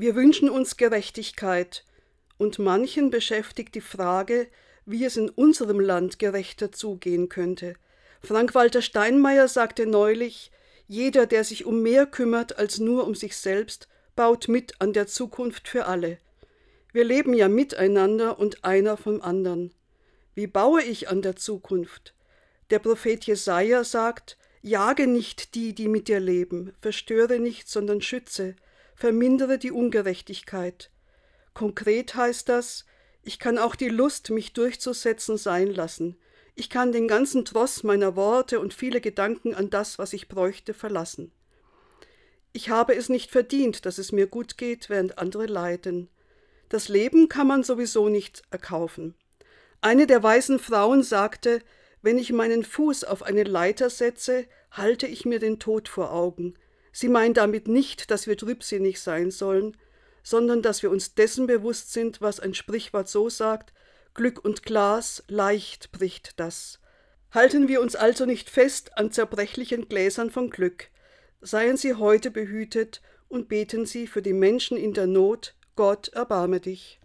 Wir wünschen uns Gerechtigkeit, und manchen beschäftigt die Frage, wie es in unserem Land gerechter zugehen könnte. Frank-Walter Steinmeier sagte neulich, jeder, der sich um mehr kümmert als nur um sich selbst, baut mit an der Zukunft für alle. Wir leben ja miteinander und einer vom anderen. Wie baue ich an der Zukunft? Der Prophet Jesaja sagt: Jage nicht die, die mit dir leben, verstöre nicht, sondern schütze, vermindere die Ungerechtigkeit. Konkret heißt das, ich kann auch die Lust, mich durchzusetzen, sein lassen. Ich kann den ganzen Tross meiner Worte und viele Gedanken an das, was ich bräuchte, verlassen. Ich habe es nicht verdient, dass es mir gut geht, während andere leiden. Das Leben kann man sowieso nicht erkaufen. Eine der weisen Frauen sagte, wenn ich meinen Fuß auf eine Leiter setze, halte ich mir den Tod vor Augen. Sie meint damit nicht, dass wir trübsinnig sein sollen, sondern dass wir uns dessen bewusst sind, was ein Sprichwort so sagt, Glück und Glas, leicht bricht das. Halten wir uns also nicht fest an zerbrechlichen Gläsern von Glück, seien Sie heute behütet und beten Sie für die Menschen in der Not, Gott erbarme dich.